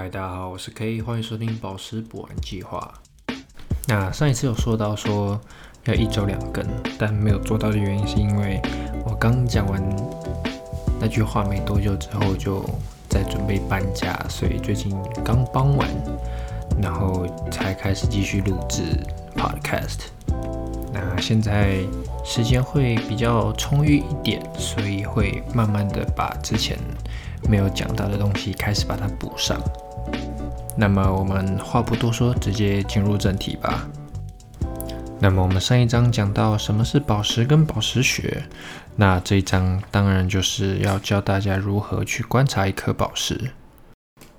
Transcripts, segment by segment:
嗨，大家好，我是 K，欢迎收听宝石补完计划。那上一次有说到说要一周两更，但没有做到的原因是因为我刚讲完那句话没多久之后就在准备搬家，所以最近刚搬完，然后才开始继续录制 Podcast。那现在时间会比较充裕一点，所以会慢慢的把之前没有讲到的东西开始把它补上。那么我们话不多说，直接进入正题吧。那么我们上一章讲到什么是宝石跟宝石学，那这一章当然就是要教大家如何去观察一颗宝石。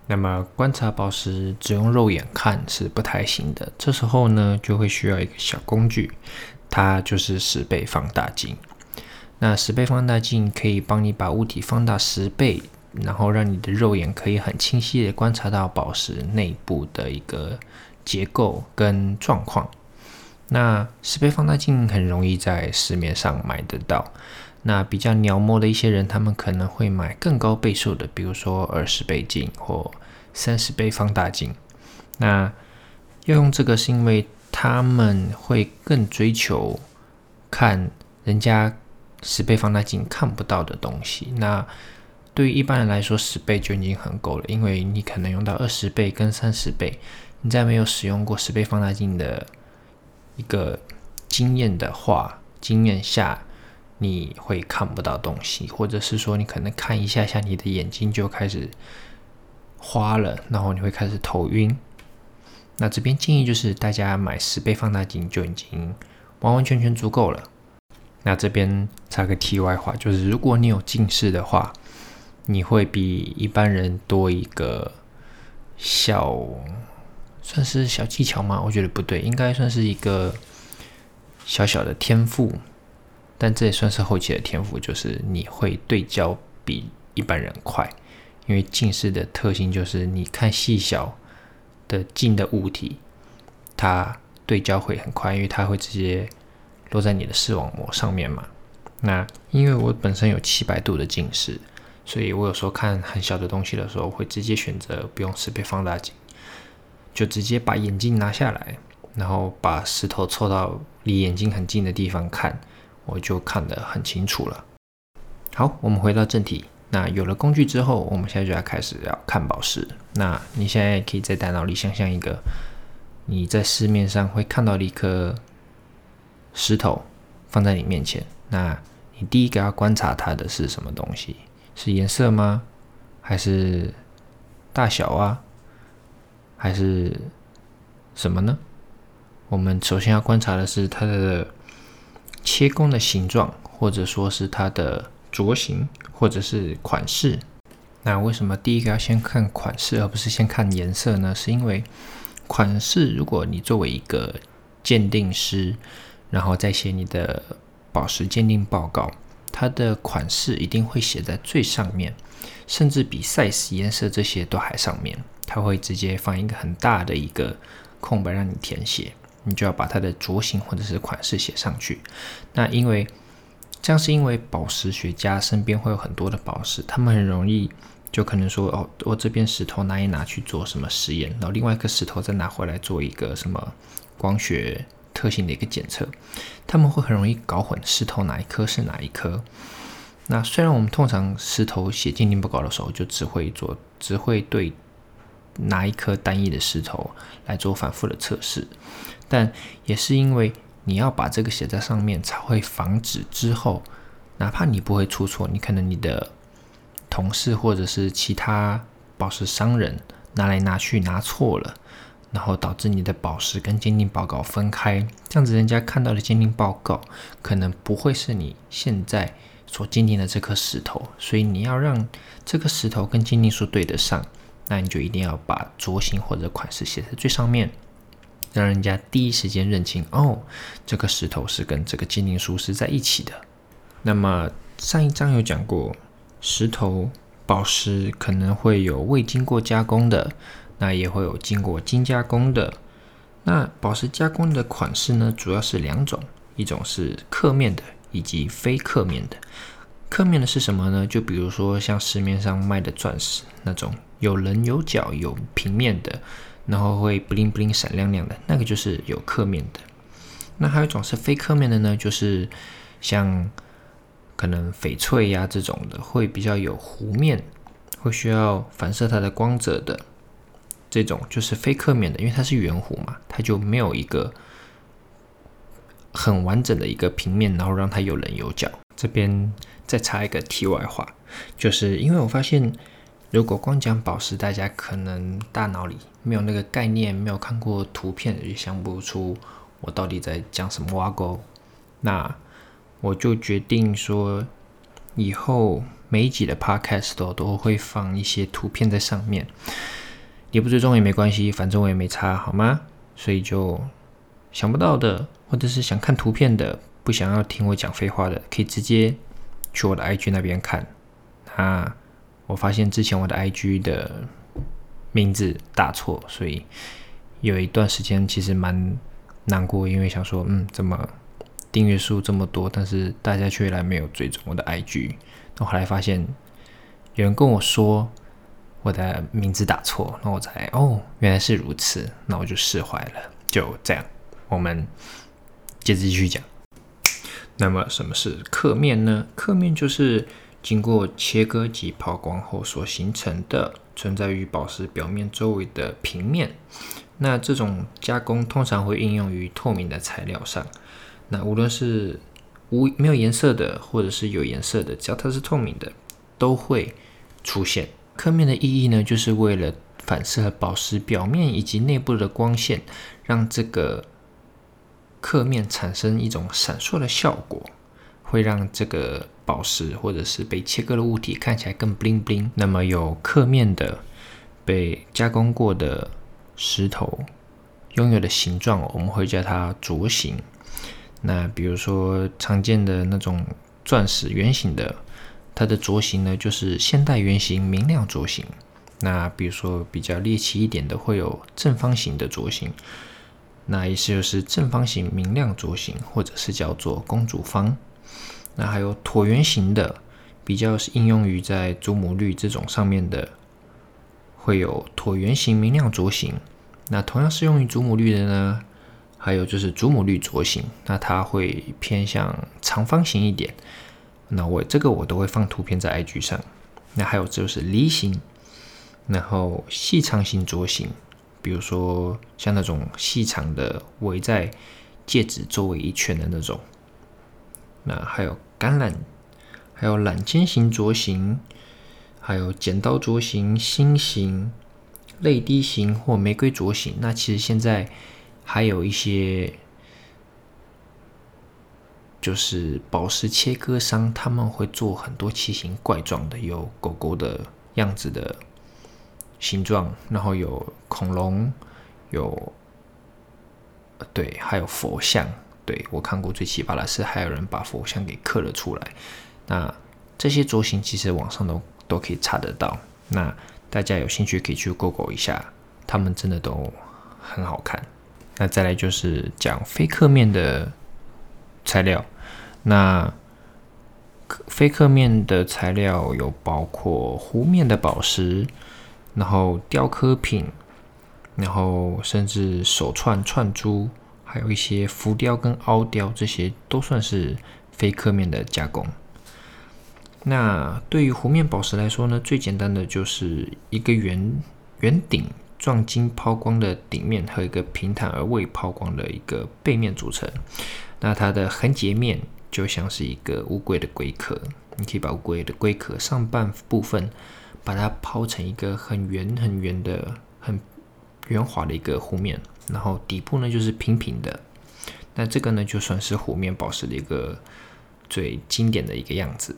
那么观察宝石只用肉眼看是不太行的，这时候呢就会需要一个小工具，它就是十倍放大镜。那十倍放大镜可以帮你把物体放大十倍。然后让你的肉眼可以很清晰的观察到宝石内部的一个结构跟状况。那十倍放大镜很容易在市面上买得到。那比较鸟摸的一些人，他们可能会买更高倍数的，比如说二十倍镜或三十倍放大镜。那要用这个是因为他们会更追求看人家十倍放大镜看不到的东西。那对于一般人来说，十倍就已经很够了，因为你可能用到二十倍跟三十倍，你在没有使用过十倍放大镜的一个经验的话，经验下你会看不到东西，或者是说你可能看一下下，你的眼睛就开始花了，然后你会开始头晕。那这边建议就是大家买十倍放大镜就已经完完全全足够了。那这边插个题外话，就是如果你有近视的话。你会比一般人多一个小，算是小技巧吗？我觉得不对，应该算是一个小小的天赋，但这也算是后期的天赋，就是你会对焦比一般人快，因为近视的特性就是你看细小的近的物体，它对焦会很快，因为它会直接落在你的视网膜上面嘛。那因为我本身有七百度的近视。所以我有时候看很小的东西的时候，会直接选择不用十倍放大镜，就直接把眼镜拿下来，然后把石头凑到离眼睛很近的地方看，我就看得很清楚了。好，我们回到正题。那有了工具之后，我们现在就要开始要看宝石。那你现在可以在大脑里想象一个你在市面上会看到的一颗石头放在你面前，那你第一个要观察它的是什么东西？是颜色吗？还是大小啊？还是什么呢？我们首先要观察的是它的切工的形状，或者说是它的镯形，或者是款式。那为什么第一个要先看款式，而不是先看颜色呢？是因为款式，如果你作为一个鉴定师，然后再写你的宝石鉴定报告。它的款式一定会写在最上面，甚至比 size、颜色这些都还上面。它会直接放一个很大的一个空白让你填写，你就要把它的镯型或者是款式写上去。那因为这样是因为宝石学家身边会有很多的宝石，他们很容易就可能说哦，我这边石头拿一拿去做什么实验，然后另外一颗石头再拿回来做一个什么光学。特性的一个检测，他们会很容易搞混石头哪一颗是哪一颗。那虽然我们通常石头写鉴定报告的时候，就只会做，只会对拿一颗单一的石头来做反复的测试，但也是因为你要把这个写在上面，才会防止之后，哪怕你不会出错，你可能你的同事或者是其他宝石商人拿来拿去拿错了。然后导致你的宝石跟鉴定报告分开，这样子人家看到的鉴定报告可能不会是你现在所鉴定的这颗石头，所以你要让这颗石头跟鉴定书对得上，那你就一定要把镯型或者款式写在最上面，让人家第一时间认清哦，这个石头是跟这个鉴定书是在一起的。那么上一章有讲过，石头宝石可能会有未经过加工的。那也会有经过精加工的。那宝石加工的款式呢，主要是两种，一种是刻面的，以及非刻面的。刻面的是什么呢？就比如说像市面上卖的钻石那种有棱有角、有平面的，然后会 bling bling 闪亮亮的，那个就是有刻面的。那还有一种是非刻面的呢，就是像可能翡翠呀这种的，会比较有弧面，会需要反射它的光泽的这种，就是非刻面的，因为它是圆弧嘛，它就没有一个很完整的一个平面，然后让它有棱有角。这边再插一个题外话，就是因为我发现，如果光讲宝石，大家可能大脑里没有那个概念，没有看过图片，也想不出。我到底在讲什么挖沟？那我就决定说，以后每一集的 podcast 都都会放一些图片在上面。也不追踪也没关系，反正我也没差，好吗？所以就想不到的，或者是想看图片的，不想要听我讲废话的，可以直接去我的 IG 那边看。那我发现之前我的 IG 的名字打错，所以有一段时间其实蛮。难过，因为想说，嗯，怎么订阅数这么多，但是大家却来没有追踪我的 IG。那后来发现有人跟我说我的名字打错，那我才哦，原来是如此，那我就释怀了。就这样，我们接着继续讲。那么什么是刻面呢？刻面就是经过切割及抛光后所形成的，存在于宝石表面周围的平面。那这种加工通常会应用于透明的材料上。那无论是无没有颜色的，或者是有颜色的，只要它是透明的，都会出现。刻面的意义呢，就是为了反射宝石表面以及内部的光线，让这个刻面产生一种闪烁的效果，会让这个宝石或者是被切割的物体看起来更 bling bling。那么有刻面的被加工过的。石头拥有的形状，我们会叫它镯形。那比如说常见的那种钻石圆形的，它的镯形呢就是现代圆形明亮镯形。那比如说比较猎奇一点的，会有正方形的镯形，那意思就是正方形明亮镯形，或者是叫做公主方。那还有椭圆形的，比较是应用于在祖母绿这种上面的。会有椭圆形明亮镯形，那同样适用于祖母绿的呢？还有就是祖母绿镯形，那它会偏向长方形一点。那我这个我都会放图片在 IG 上。那还有就是梨形，然后细长型镯形，比如说像那种细长的围在戒指周围一圈的那种。那还有橄榄，还有揽尖型镯形。还有剪刀镯形、心形、泪滴形或玫瑰镯形。那其实现在还有一些，就是宝石切割商，他们会做很多奇形怪状的，有狗狗的样子的形状，然后有恐龙，有对，还有佛像。对我看过最奇葩的是，还有人把佛像给刻了出来。那这些镯形其实网上都。都可以查得到，那大家有兴趣可以去 Google 一下，他们真的都很好看。那再来就是讲非刻面的材料，那非刻面的材料有包括弧面的宝石，然后雕刻品，然后甚至手串串珠，还有一些浮雕跟凹雕，这些都算是非刻面的加工。那对于弧面宝石来说呢，最简单的就是一个圆圆顶撞金抛光的顶面和一个平坦而未抛光的一个背面组成。那它的横截面就像是一个乌龟的龟壳，你可以把乌龟的龟壳上半部分把它抛成一个很圆很圆的、很圆滑的一个弧面，然后底部呢就是平平的。那这个呢就算是弧面宝石的一个最经典的一个样子。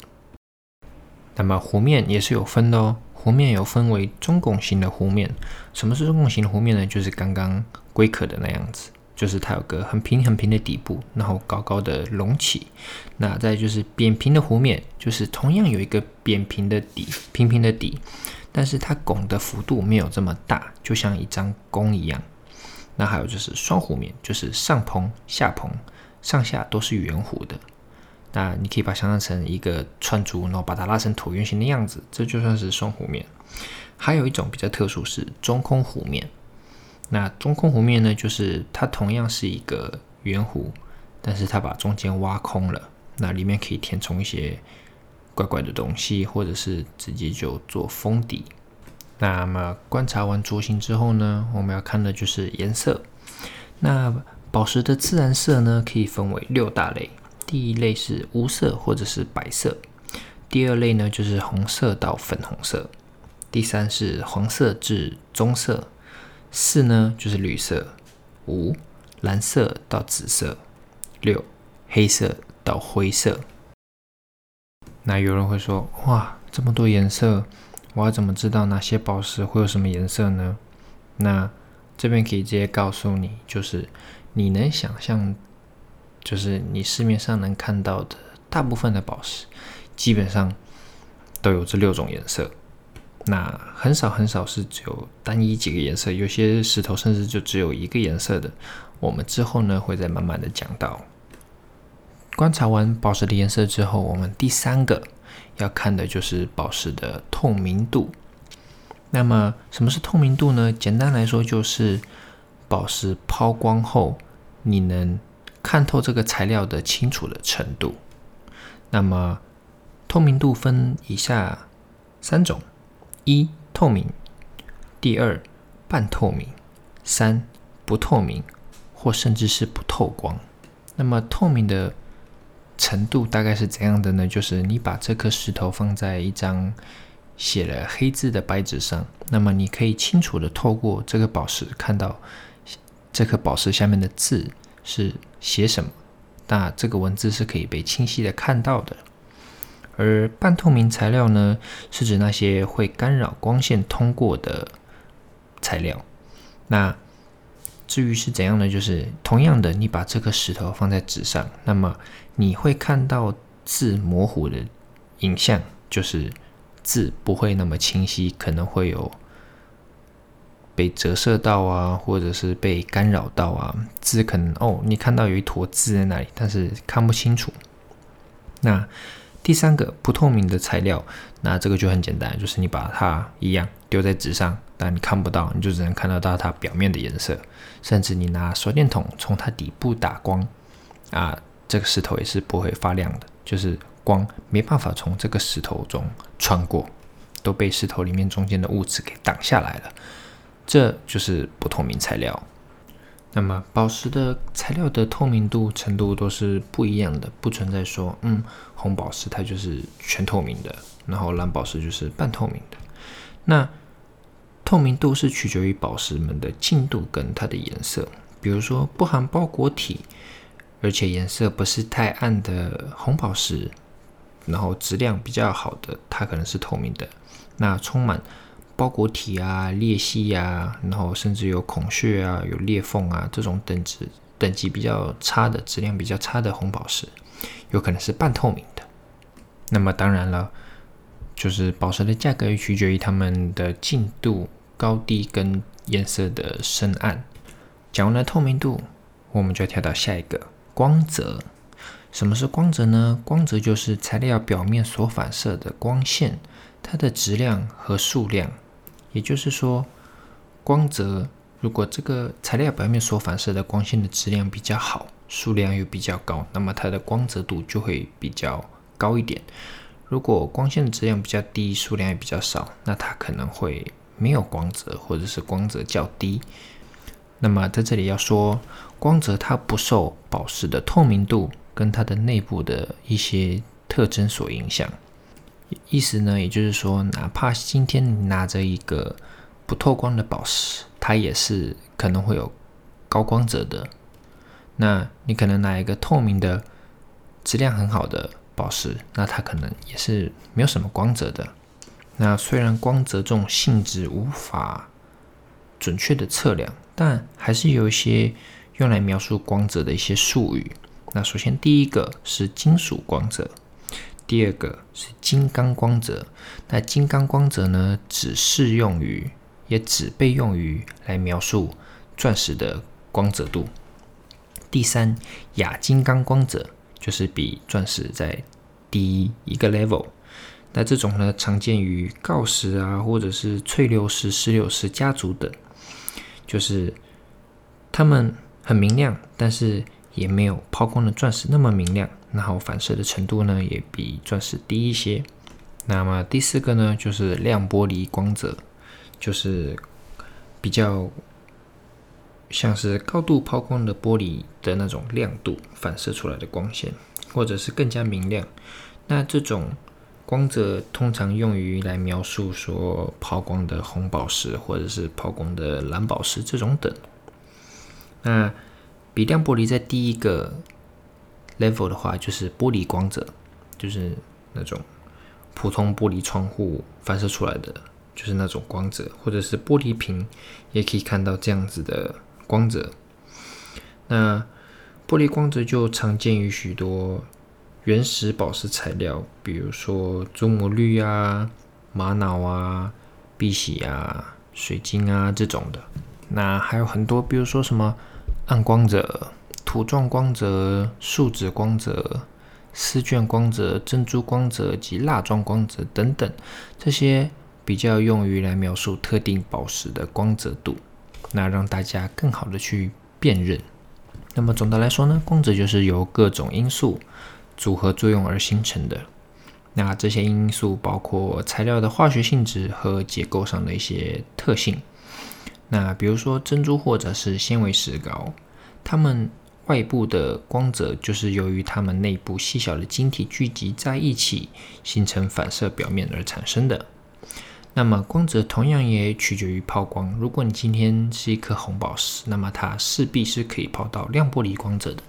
那么弧面也是有分的哦，弧面有分为中拱形的弧面。什么是中拱形的弧面呢？就是刚刚龟壳的那样子，就是它有个很平很平的底部，然后高高的隆起。那再就是扁平的弧面，就是同样有一个扁平的底，平平的底，但是它拱的幅度没有这么大，就像一张弓一样。那还有就是双弧面，就是上蓬下蓬，上下都是圆弧的。那你可以把它想象成一个串珠，然后把它拉成椭圆形的样子，这就算是双弧面。还有一种比较特殊是中空弧面。那中空弧面呢，就是它同样是一个圆弧，但是它把中间挖空了，那里面可以填充一些怪怪的东西，或者是直接就做封底。那么观察完桌形之后呢，我们要看的就是颜色。那宝石的自然色呢，可以分为六大类。第一类是无色或者是白色，第二类呢就是红色到粉红色，第三是黄色至棕色，四呢就是绿色，五蓝色到紫色，六黑色到灰色。那有人会说，哇，这么多颜色，我要怎么知道哪些宝石会有什么颜色呢？那这边可以直接告诉你，就是你能想象。就是你市面上能看到的大部分的宝石，基本上都有这六种颜色。那很少很少是只有单一几个颜色，有些石头甚至就只有一个颜色的。我们之后呢会再慢慢的讲到。观察完宝石的颜色之后，我们第三个要看的就是宝石的透明度。那么什么是透明度呢？简单来说就是宝石抛光后，你能看透这个材料的清楚的程度。那么，透明度分以下三种：一、透明；第二，半透明；三、不透明，或甚至是不透光。那么，透明的程度大概是怎样的呢？就是你把这颗石头放在一张写了黑字的白纸上，那么你可以清楚的透过这个宝石看到这颗宝石下面的字是。写什么？那这个文字是可以被清晰的看到的。而半透明材料呢，是指那些会干扰光线通过的材料。那至于是怎样呢？就是同样的，你把这颗石头放在纸上，那么你会看到字模糊的影像，就是字不会那么清晰，可能会有。被折射到啊，或者是被干扰到啊，字可能哦，你看到有一坨字在那里，但是看不清楚。那第三个不透明的材料，那这个就很简单，就是你把它一样丢在纸上，但你看不到，你就只能看得到它表面的颜色。甚至你拿手电筒从它底部打光啊，这个石头也是不会发亮的，就是光没办法从这个石头中穿过，都被石头里面中间的物质给挡下来了。这就是不透明材料。那么宝石的材料的透明度程度都是不一样的，不存在说，嗯，红宝石它就是全透明的，然后蓝宝石就是半透明的。那透明度是取决于宝石们的净度跟它的颜色。比如说不含包裹体，而且颜色不是太暗的红宝石，然后质量比较好的，它可能是透明的。那充满包裹体啊、裂隙啊，然后甚至有孔穴啊、有裂缝啊，这种等值等级比较差的、质量比较差的红宝石，有可能是半透明的。那么当然了，就是宝石的价格取决于它们的净度高低跟颜色的深暗。讲完了透明度，我们就要跳到下一个光泽。什么是光泽呢？光泽就是材料表面所反射的光线，它的质量和数量。也就是说，光泽如果这个材料表面所反射的光线的质量比较好，数量又比较高，那么它的光泽度就会比较高一点。如果光线的质量比较低，数量也比较少，那它可能会没有光泽，或者是光泽较低。那么在这里要说，光泽它不受宝石的透明度跟它的内部的一些特征所影响。意思呢，也就是说，哪怕今天你拿着一个不透光的宝石，它也是可能会有高光泽的。那你可能拿一个透明的、质量很好的宝石，那它可能也是没有什么光泽的。那虽然光泽这种性质无法准确的测量，但还是有一些用来描述光泽的一些术语。那首先第一个是金属光泽。第二个是金刚光泽，那金刚光泽呢，只适用于，也只被用于来描述钻石的光泽度。第三，亚金刚光泽，就是比钻石在低一个 level。那这种呢，常见于锆石啊，或者是翠流石、石榴石家族等，就是它们很明亮，但是也没有抛光的钻石那么明亮，然后反射的程度呢，也比钻石低一些。那么第四个呢，就是亮玻璃光泽，就是比较像是高度抛光的玻璃的那种亮度反射出来的光线，或者是更加明亮。那这种光泽通常用于来描述说抛光的红宝石，或者是抛光的蓝宝石这种等。那比亮玻璃在低一个 level 的话，就是玻璃光泽，就是那种普通玻璃窗户反射出来的，就是那种光泽，或者是玻璃瓶也可以看到这样子的光泽。那玻璃光泽就常见于许多。原始宝石材料，比如说祖母绿啊、玛瑙啊、碧玺啊、水晶啊这种的。那还有很多，比如说什么暗光泽、土状光泽、树脂光泽、丝绢光泽、珍珠光泽及蜡状光泽等等，这些比较用于来描述特定宝石的光泽度，那让大家更好的去辨认。那么总的来说呢，光泽就是由各种因素。组合作用而形成的，那这些因素包括材料的化学性质和结构上的一些特性。那比如说珍珠或者是纤维石膏，它们外部的光泽就是由于它们内部细小的晶体聚集在一起，形成反射表面而产生的。那么光泽同样也取决于抛光。如果你今天是一颗红宝石，那么它势必是可以抛到亮玻璃光泽的。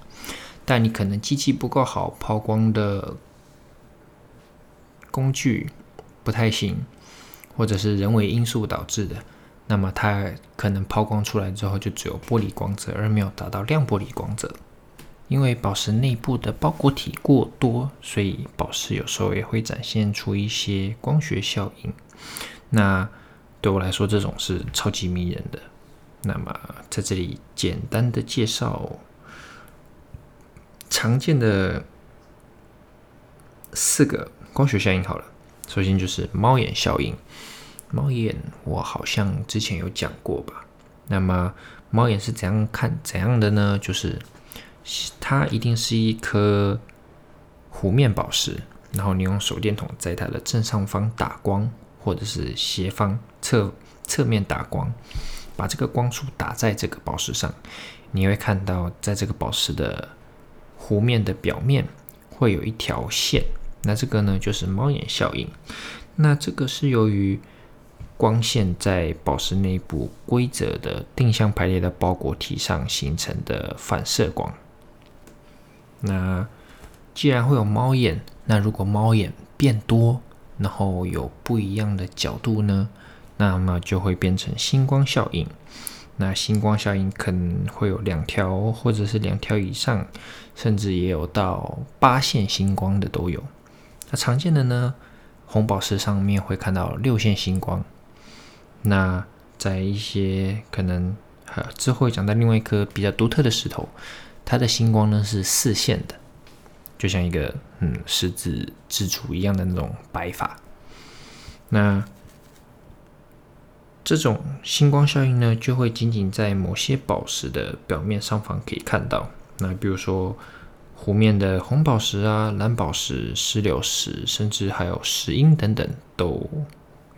但你可能机器不够好，抛光的工具不太行，或者是人为因素导致的，那么它可能抛光出来之后就只有玻璃光泽，而没有达到亮玻璃光泽。因为宝石内部的包裹体过多，所以宝石有时候也会展现出一些光学效应。那对我来说，这种是超级迷人的。那么在这里简单的介绍。常见的四个光学效应，好了，首先就是猫眼效应。猫眼我好像之前有讲过吧？那么猫眼是怎样看怎样的呢？就是它一定是一颗弧面宝石，然后你用手电筒在它的正上方打光，或者是斜方侧侧面打光，把这个光束打在这个宝石上，你会看到在这个宝石的。弧面的表面会有一条线，那这个呢就是猫眼效应。那这个是由于光线在宝石内部规则的定向排列的包裹体上形成的反射光。那既然会有猫眼，那如果猫眼变多，然后有不一样的角度呢，那么就会变成星光效应。那星光效应可能会有两条，或者是两条以上，甚至也有到八线星光的都有。那常见的呢，红宝石上面会看到六线星光。那在一些可能呃之后会讲到另外一颗比较独特的石头，它的星光呢是四线的，就像一个嗯十字支柱一样的那种摆法。那这种星光效应呢，就会仅仅在某些宝石的表面上方可以看到。那比如说湖面的红宝石啊、蓝宝石、石榴石，甚至还有石英等等，都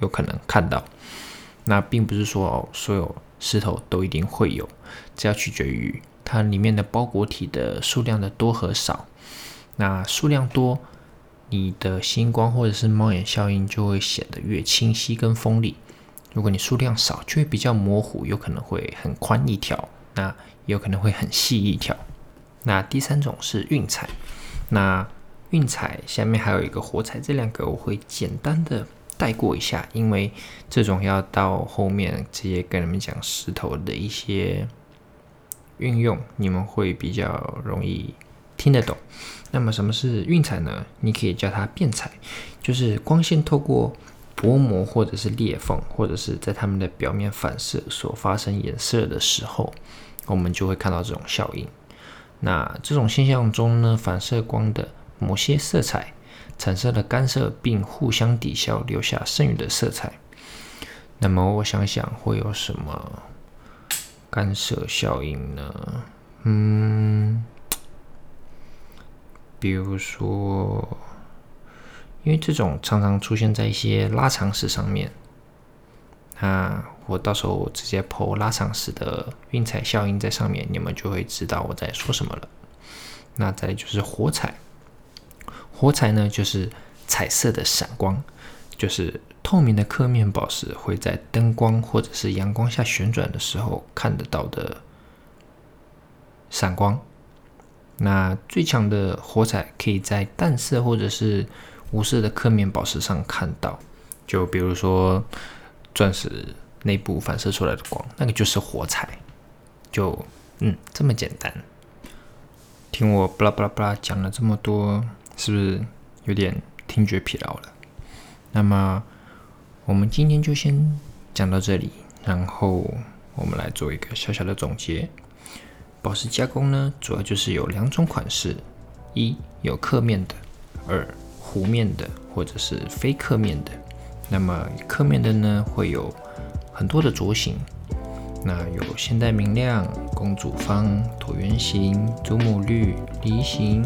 有可能看到。那并不是说所有石头都一定会有，这要取决于它里面的包裹体的数量的多和少。那数量多，你的星光或者是猫眼效应就会显得越清晰跟锋利。如果你数量少，就会比较模糊，有可能会很宽一条，那有可能会很细一条。那第三种是晕彩，那晕彩下面还有一个火彩，这两个我会简单的带过一下，因为这种要到后面直接跟你们讲石头的一些运用，你们会比较容易听得懂。那么什么是晕彩呢？你可以叫它变彩，就是光线透过。薄膜或者是裂缝，或者是在它们的表面反射所发生颜色的时候，我们就会看到这种效应。那这种现象中呢，反射光的某些色彩产生了干涉，并互相抵消，留下剩余的色彩。那么我想想会有什么干涉效应呢？嗯，比如说，因为这种常常出现在一些拉长式上面，那我到时候直接抛拉长式的晕彩效应在上面，你们就会知道我在说什么了。那再就是火彩，火彩呢就是彩色的闪光，就是透明的刻面宝石会在灯光或者是阳光下旋转的时候看得到的。闪光，那最强的火彩可以在淡色或者是无色的刻面宝石上看到，就比如说钻石内部反射出来的光，那个就是火彩。就嗯，这么简单。听我巴拉巴拉巴拉讲了这么多，是不是有点听觉疲劳了？那么我们今天就先讲到这里，然后我们来做一个小小的总结。宝石加工呢，主要就是有两种款式：一有刻面的，二弧面的或者是非刻面的。那么刻面的呢，会有很多的镯型，那有现代明亮、公主方、椭圆形、祖母绿、梨形、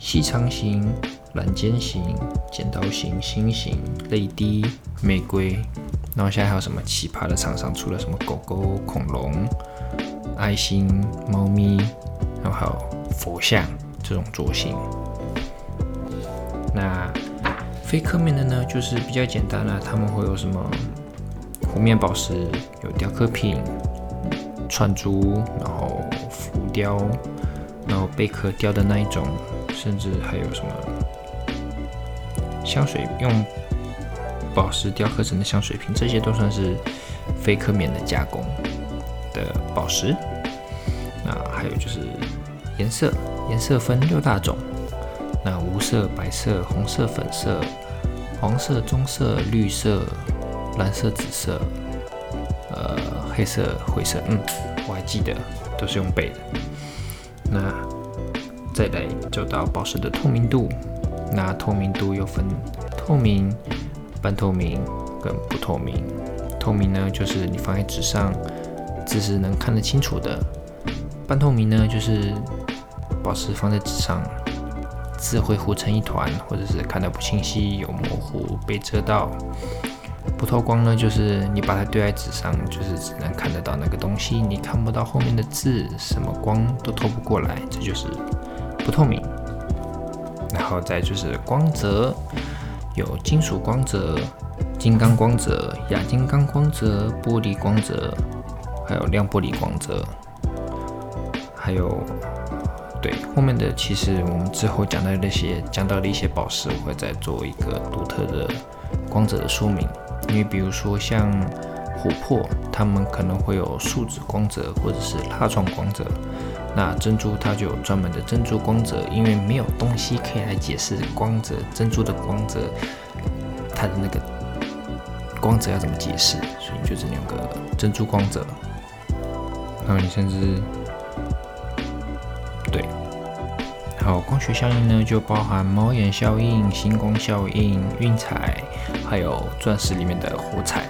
细长形、蓝尖型、剪刀型、心形、泪滴、玫瑰。然后现在还有什么奇葩的厂商出了什么狗狗、恐龙？爱心、猫咪，然后还有佛像这种镯型。那非刻面的呢，就是比较简单了。他们会有什么弧面宝石，有雕刻品、串珠，然后浮雕，然后贝壳雕的那一种，甚至还有什么香水用宝石雕刻成的香水瓶，这些都算是非刻面的加工的宝石。那还有就是颜色，颜色分六大种。那无色、白色、红色、粉色、黄色、棕色、绿色、蓝色、紫色，呃，黑色、灰色。嗯，我还记得，都是用背的。那再来走到宝石的透明度。那透明度又分透明、半透明跟不透明。透明呢，就是你放在纸上，字是能看得清楚的。半透明呢，就是宝石放在纸上，字会糊成一团，或者是看得不清晰，有模糊，被遮到。不透光呢，就是你把它对在纸上，就是只能看得到那个东西，你看不到后面的字，什么光都透不过来，这就是不透明。然后再就是光泽，有金属光泽、金刚光泽、亚金刚光泽、玻璃光泽，还有亮玻璃光泽。还有，对后面的，其实我们之后讲到那些讲到的一些宝石，我会再做一个独特的光泽的说明。因为比如说像琥珀，它们可能会有树脂光泽或者是蜡状光泽。那珍珠它就有专门的珍珠光泽，因为没有东西可以来解释光泽，珍珠的光泽，它的那个光泽要怎么解释？所以就是两个珍珠光泽。然后你甚至。对好，光学效应呢，就包含猫眼效应、星光效应、晕彩，还有钻石里面的火彩。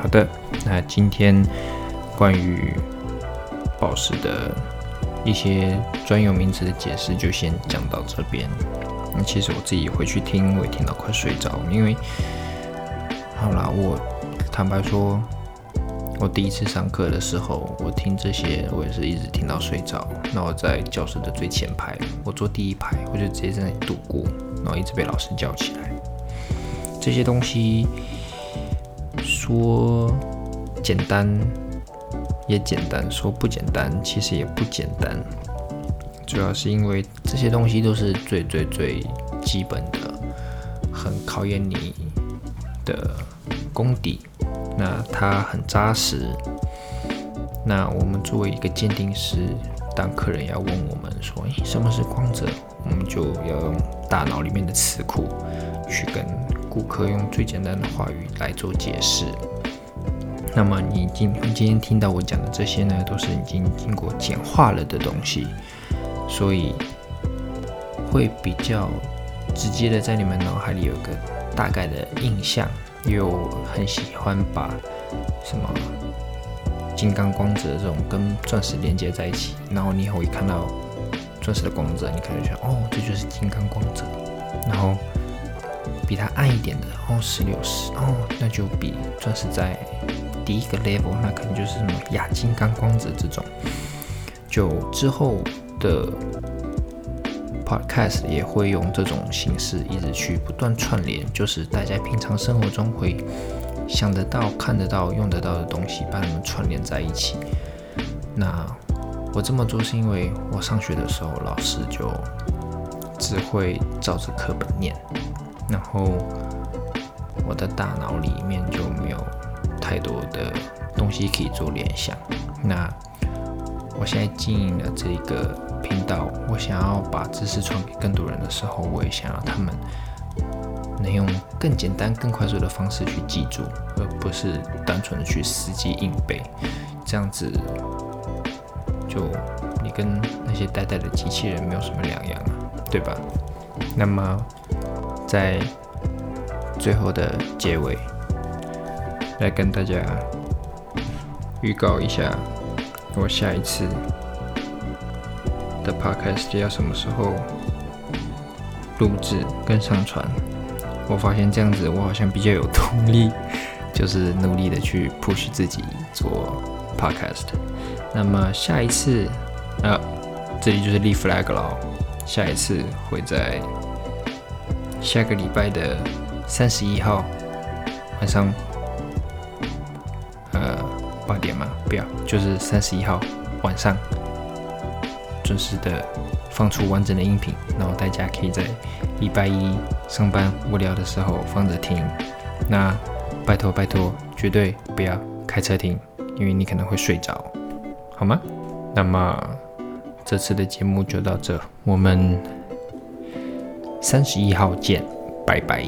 好的，那今天关于宝石的一些专有名词的解释就先讲到这边。那其实我自己回去听，我也听到快睡着，因为好啦，我坦白说。我第一次上课的时候，我听这些，我也是一直听到睡着。那我在教室的最前排，我坐第一排，我就直接在那里度过，然后一直被老师叫起来。这些东西说简单也简单，说不简单其实也不简单。主要是因为这些东西都是最最最基本的，很考验你的功底。那它很扎实。那我们作为一个鉴定师，当客人要问我们说：“诶，什么是光泽？”我们就要用大脑里面的词库去跟顾客用最简单的话语来做解释。那么你今今天听到我讲的这些呢，都是已经经过简化了的东西，所以会比较直接的在你们脑海里有个大概的印象。因为我很喜欢把什么金刚光泽这种跟钻石连接在一起，然后你以后一看到钻石的光泽，你可能想哦，这就是金刚光泽。然后比它暗一点的哦，石榴石哦，那就比钻石在第一个 level，那可能就是什么亚金刚光泽这种。就之后的 podcast 也会用这种形式一直去不断串联，就是大家平常生活中会想得到、看得到、用得到的东西，把它们串联在一起。那我这么做是因为我上学的时候，老师就只会照着课本念，然后我的大脑里面就没有太多的东西可以做联想。那我现在经营的这个频道，我想要把知识传给更多人的时候，我也想要他们能用更简单、更快速的方式去记住，而不是单纯的去死记硬背，这样子就。你跟那些呆呆的机器人没有什么两样，对吧？那么在最后的结尾，来跟大家预告一下，我下一次的 podcast 要什么时候录制跟上传。我发现这样子，我好像比较有动力，就是努力的去 push 自己做 podcast。那么下一次。啊这里就是立 flag 了，下一次会在下个礼拜的三十一号晚上，表，就是三十一号晚上准时的放出完整的音频，然后大家可以在礼拜一上班无聊的时候放着听。那拜托拜托，绝对不要开车听，因为你可能会睡着，好吗？那么。这次的节目就到这，我们三十一号见，拜拜。